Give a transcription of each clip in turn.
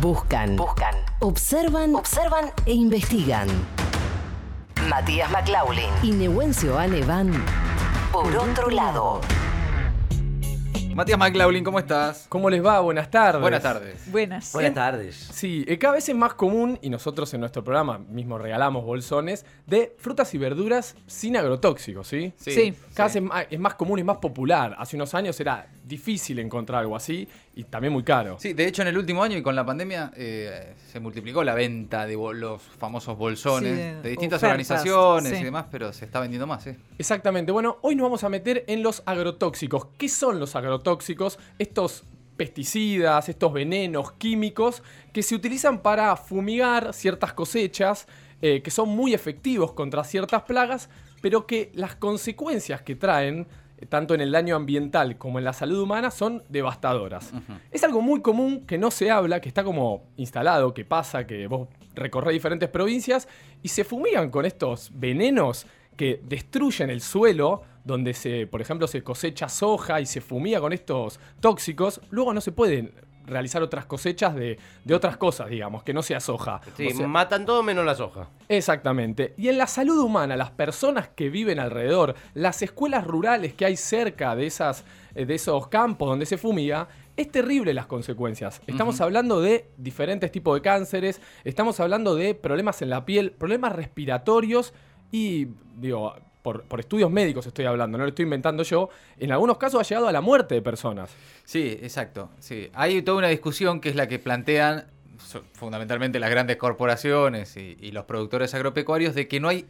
Buscan. Buscan. Observan. Observan e investigan. Matías McLaughlin y Nehuencio Ane van por otro lado. Matías McLaughlin, ¿cómo estás? ¿Cómo les va? Buenas tardes. Buenas tardes. Buenas. Buenas tardes. Sí, eh, cada vez es más común, y nosotros en nuestro programa mismo regalamos bolsones, de frutas y verduras sin agrotóxicos, ¿sí? Sí. Cada vez es más, es más común, es más popular. Hace unos años era difícil encontrar algo así y también muy caro. Sí, de hecho en el último año y con la pandemia eh, se multiplicó la venta de los famosos bolsones Sí, de, distintas ofertas, organizaciones sí. y demás, pero se está vendiendo más, ¿eh? Exactamente. Bueno, hoy nos vamos a meter en los agrotóxicos. ¿Qué son los agrotóxicos? Estos pesticidas, estos venenos químicos que se utilizan para fumigar ciertas cosechas, eh, que son muy efectivos contra ciertas plagas, pero que las consecuencias que traen, tanto en el daño ambiental como en la salud humana, son devastadoras. Es algo muy común que no se habla, que está como instalado, que pasa, que vos recorres diferentes provincias y se fumigan con estos venenos que destruyen el suelo, donde se, por ejemplo, se cosecha soja y se fumiga con estos tóxicos, luego no se pueden realizar otras cosechas de, de otras cosas, digamos, que no sea soja. Sí, O sea, matan todo menos la soja. Exactamente. Y en la salud humana, las personas que viven alrededor, las escuelas rurales que hay cerca de, esas, eh, de esos campos donde se fumiga, es terrible las consecuencias. Estamos hablando de diferentes tipos de cánceres, estamos hablando de problemas en la piel, problemas respiratorios y, digo, por, por estudios médicos estoy hablando, no lo estoy inventando yo, en algunos casos ha llegado a la muerte de personas. Sí, exacto. Sí. Hay toda una discusión que es la que plantean fundamentalmente las grandes corporaciones y, y los productores agropecuarios de que no hay,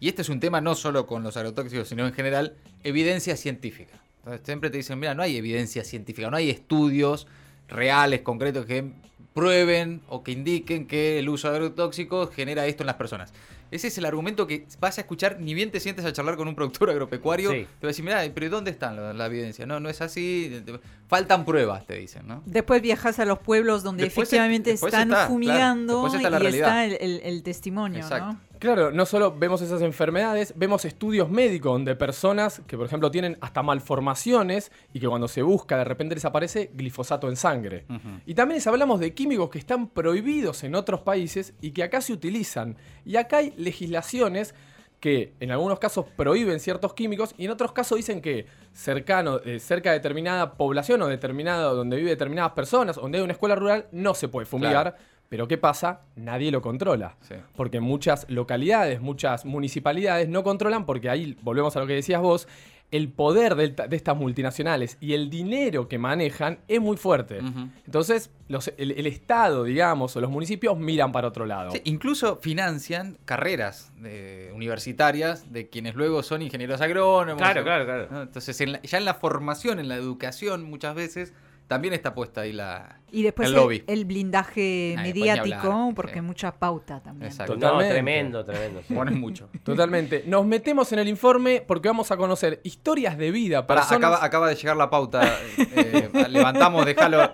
y este es un tema no solo con los agrotóxicos, sino en general, evidencia científica. Entonces siempre te dicen, mira, no hay evidencia científica, no hay estudios reales, concretos que prueben o que indiquen que el uso de agrotóxicos genera esto en las personas. Ese es el argumento que vas a escuchar ni bien te sientes a charlar con un productor agropecuario. Sí. Te va a decir, mira, pero ¿dónde están la, la evidencia? No, no es así. Faltan pruebas, te dicen, ¿no? Después viajas a los pueblos donde Después efectivamente es- están está, fumigando está y realidad. está el, el- el testimonio, Exacto. ¿no? Claro, no solo vemos esas enfermedades, vemos estudios médicos donde personas que, por ejemplo, tienen hasta malformaciones y que cuando se busca de repente les aparece glifosato en sangre. Y también les hablamos de químicos que están prohibidos en otros países y que acá se utilizan. Y acá hay legislaciones que en algunos casos prohíben ciertos químicos y en otros casos dicen que cercano, eh, cerca de determinada población o determinado, donde vive determinadas personas, donde hay una escuela rural, no se puede fumigar. Claro. Pero ¿qué pasa? Nadie lo controla. Sí. Porque muchas localidades, muchas municipalidades no controlan porque ahí, volvemos a lo que decías vos, el poder de, de estas multinacionales y el dinero que manejan es muy fuerte. Entonces, los- el, el Estado, digamos, o los municipios miran para otro lado. Sí, incluso financian carreras de- universitarias de quienes luego son ingenieros agrónomos. Claro, claro, claro. ¿no? Entonces, en la- ya en la formación, en la educación, muchas veces también está puesta ahí la. Y después El el, lobby. el blindaje Ay, mediático, hablar, porque sí. mucha pauta también. Exacto. Totalmente. No, tremendo, tremendo. sí. Ponen mucho. Totalmente. Nos metemos en el informe porque vamos a conocer historias de vida. Personas- acaba, acaba de llegar la pauta. eh, levantamos, déjalo.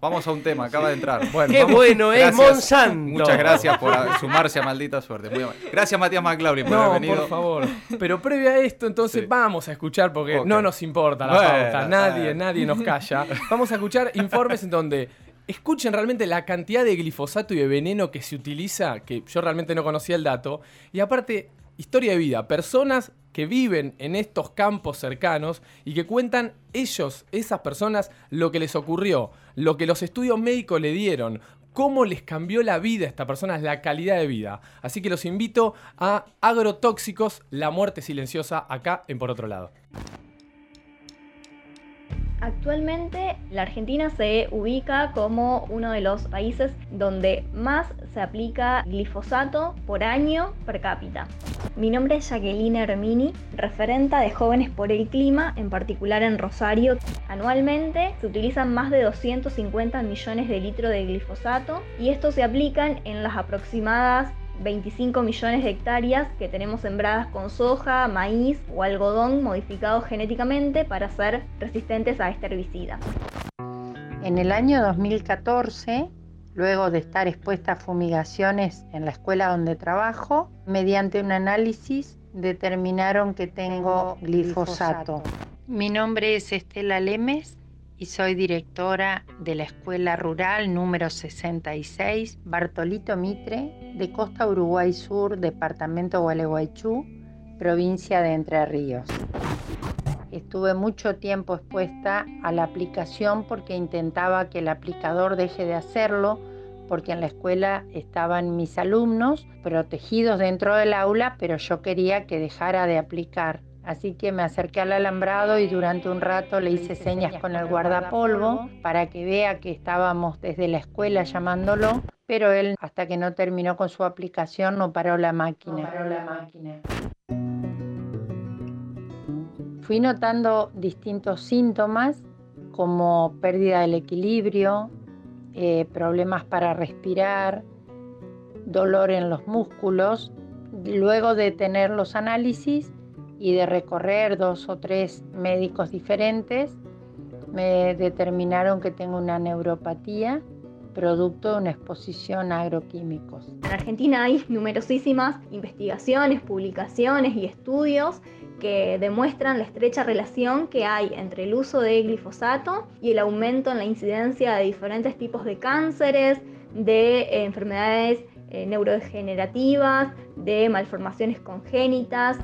Vamos a un tema, acaba de entrar. Bueno, Qué vamos. bueno es Gracias. Monsanto. Muchas gracias por sumarse a maldita suerte. Muy. Gracias, Matías McLaughlin, por No, haber venido. por favor. Pero previo a esto, entonces Sí. vamos a escuchar, porque no nos importa la Bueno, pauta. Nadie, nadie nos calla. Vamos a escuchar informes en donde escuchen realmente la cantidad de glifosato y de veneno que se utiliza, que yo realmente no conocía el dato. Y aparte, historia de vida. Personas que viven en estos campos cercanos y que cuentan ellos, esas personas, lo que les ocurrió, lo que los estudios médicos le dieron, cómo les cambió la vida a estas personas, la calidad de vida. Así que los invito a Agrotóxicos, la muerte silenciosa, acá en Por Otro Lado. Actualmente la Argentina se ubica como uno de los países donde más se aplica glifosato por año per cápita. Mi nombre es Jacqueline Hermini, referenta de Jóvenes por el Clima, en particular en Rosario. Anualmente se utilizan más de 250 millones de litros de glifosato y estos se aplican en las aproximadas 25 millones de hectáreas que tenemos sembradas con soja, maíz o algodón modificados genéticamente para ser resistentes a este herbicida. En el año 2014, luego de estar expuesta a fumigaciones en la escuela donde trabajo, mediante un análisis determinaron que tengo glifosato. Mi nombre es Estela Lemes y soy directora de la Escuela Rural número 66 Bartolito Mitre de Costa Uruguay Sur, Departamento Gualeguaychú, provincia de Entre Ríos. Estuve mucho tiempo expuesta a la aplicación porque intentaba que el aplicador deje de hacerlo, porque en la escuela estaban mis alumnos protegidos dentro del aula, pero yo quería que dejara de aplicar. Así que me acerqué al alambrado y durante un rato le hice señas con el guardapolvo para que vea que estábamos desde la escuela llamándolo, pero él hasta que no terminó con su aplicación no paró la máquina. No paró la máquina. Fui notando distintos síntomas como pérdida del equilibrio, eh, problemas para respirar, dolor en los músculos. Luego de tener los análisis y de recorrer dos o tres médicos diferentes, me determinaron que tengo una neuropatía producto de una exposición a agroquímicos. En Argentina hay numerosísimas investigaciones, publicaciones y estudios que demuestran la estrecha relación que hay entre el uso de glifosato y el aumento en la incidencia de diferentes tipos de cánceres, de enfermedades eh, neurodegenerativas, de malformaciones congénitas.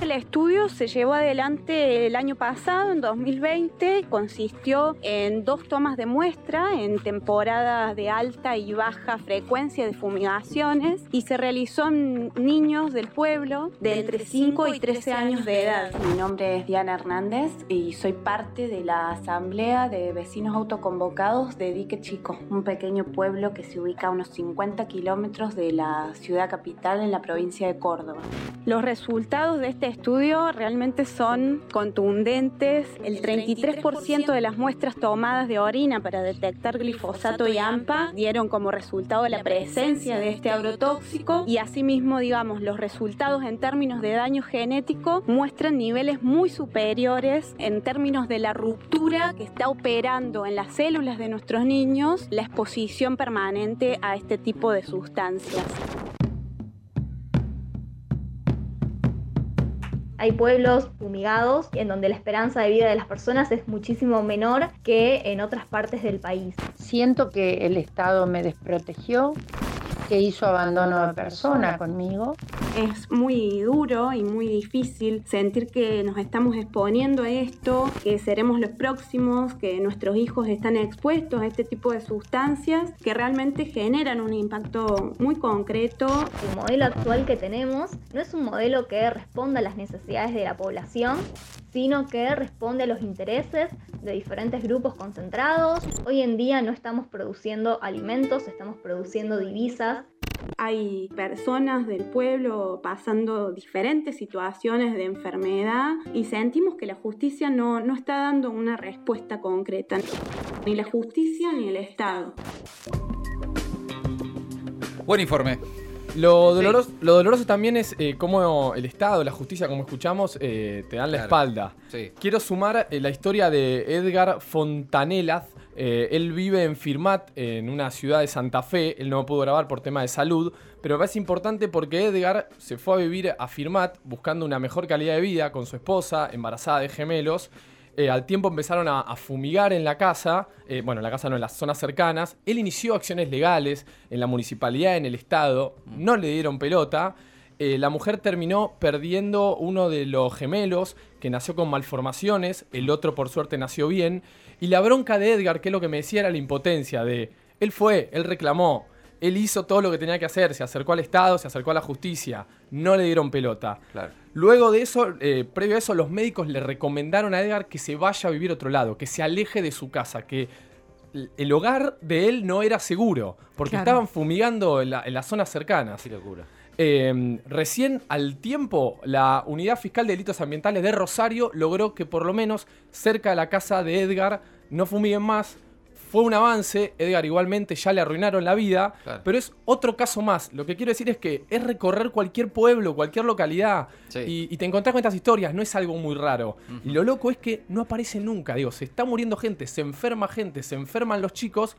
El estudio se llevó adelante el año pasado, en 2020, consistió en dos tomas de muestra en temporadas de alta y baja frecuencia de fumigaciones y se realizó en niños del pueblo de entre 5 y 13 años de edad. Mi nombre es Diana Hernández y soy parte de la Asamblea de Vecinos Autoconvocados de Dique Chico, un pequeño pueblo que se ubica a unos 50 kilómetros de la ciudad capital en la provincia de Córdoba. Los resultados de este estudio realmente son contundentes. El 33% de las muestras tomadas de orina para detectar glifosato y AMPA dieron como resultado la presencia de este agrotóxico y asimismo, digamos, los resultados en términos de daño genético muestran niveles muy superiores en términos de la ruptura que está operando en las células de nuestros niños la exposición permanente a este tipo de sustancias. Hay pueblos fumigados en donde la esperanza de vida de las personas es muchísimo menor que en otras partes del país. Siento que el Estado me desprotegió, que hizo abandono de persona conmigo. Es muy duro y muy difícil sentir que nos estamos exponiendo a esto, que seremos los próximos, que nuestros hijos están expuestos a este tipo de sustancias que realmente generan un impacto muy concreto. El modelo actual que tenemos no es un modelo que responda a las necesidades de la población, sino que responde a los intereses de diferentes grupos concentrados. Hoy en día no estamos produciendo alimentos, estamos produciendo divisas. Hay personas del pueblo pasando diferentes situaciones de enfermedad y sentimos que la justicia no, no está dando una respuesta concreta, ni la justicia ni el Estado. Buen informe. Lo Sí. doloroso, lo doloroso también es eh, cómo el Estado, la justicia, como escuchamos, eh, te dan la Claro. espalda. Sí. Quiero sumar eh, la historia de Edgar Fontanellas. Eh, él vive en Firmat, en una ciudad de Santa Fe. Él no pudo grabar por tema de salud, pero me parece importante porque Edgar se fue a vivir a Firmat buscando una mejor calidad de vida con su esposa, embarazada de gemelos. Eh, al tiempo empezaron a, fumigar en la casa, eh, bueno, en la casa no, en las zonas cercanas. Él inició acciones legales en la municipalidad, en el estado, no le dieron pelota. Eh, la mujer terminó perdiendo uno de los gemelos que nació con malformaciones, el otro por suerte nació bien. Y la bronca de Edgar, que es lo que me decía, era la impotencia de, él fue, él reclamó, él hizo todo lo que tenía que hacer, se acercó al Estado, se acercó a la justicia, no le dieron pelota. Claro. Luego de eso, eh, previo a eso, los médicos le recomendaron a Edgar que se vaya a vivir a otro lado, que se aleje de su casa, que el hogar de él no era seguro, porque Claro. estaban fumigando en, la- en las zonas cercanas. Qué locura. Eh, recién al tiempo, la Unidad Fiscal de Delitos Ambientales de Rosario logró que por lo menos cerca de la casa de Edgar no fumiguen más. Fue un avance, Edgar igualmente ya le arruinaron la vida, Claro. pero es otro caso más. Lo que quiero decir es que es recorrer cualquier pueblo, cualquier localidad Sí. y, y te encontrás con estas historias, no es algo muy raro. Y lo loco es que no aparece nunca, digo, se está muriendo gente, se enferma gente, se enferman los chicos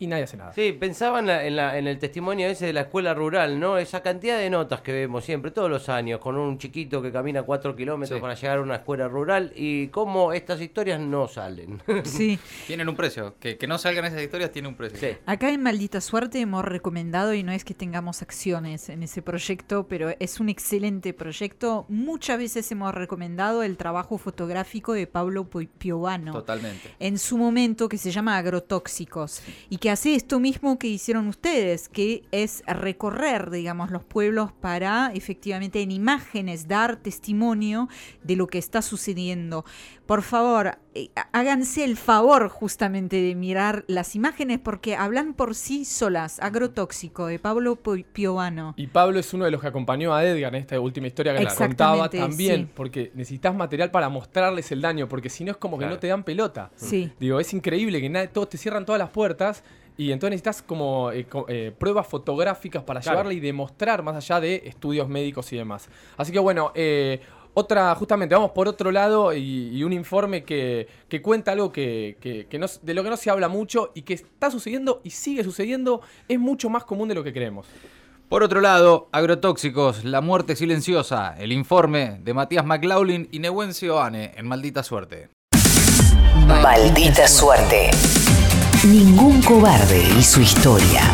y nadie hace nada. Sí, pensaba en, la- en la- en el testimonio ese de la escuela rural, ¿no? Esa cantidad de notas que vemos siempre, todos los años, con un chiquito que camina cuatro kilómetros Sí. para llegar a una escuela rural y cómo estas historias no salen. Sí. Tienen un precio. Que, que no salgan esas historias tiene un precio. Sí. Acá en Maldita Suerte hemos recomendado, y no es que tengamos acciones en ese proyecto, pero es un excelente proyecto. Muchas veces hemos recomendado el trabajo fotográfico de Pablo Pi- Piovano. Totalmente. en su momento que se llama agrotóxicos y que hace esto mismo que hicieron ustedes, que es recorrer, digamos, los pueblos para efectivamente en imágenes dar testimonio de lo que está sucediendo. Por favor, eh, háganse el favor justamente de mirar las imágenes porque hablan por sí solas. Agrotóxico de Pablo Pi- Piovano. Y Pablo es uno de los que acompañó a Edgar en esta última historia que la Exactamente, contaba también, sí. porque necesitas material para mostrarles el daño, porque si no es como que no te dan pelota. Sí. Digo, es increíble que nadie, todos te cierran todas las puertas y entonces necesitas como eh, co- eh, pruebas fotográficas para Claro. llevarle y demostrar más allá de estudios médicos y demás. Así que bueno, eh, otra, justamente, vamos por otro lado y, y un informe que, que cuenta algo que, que- que no s- de lo que no se habla mucho y que está sucediendo y sigue sucediendo, es mucho más común de lo que creemos. Por otro lado, agrotóxicos, la muerte silenciosa, el informe de Matías McLaughlin y Newencio Ane en Maldita Suerte. Maldita suerte. Ningún cobarde y su historia.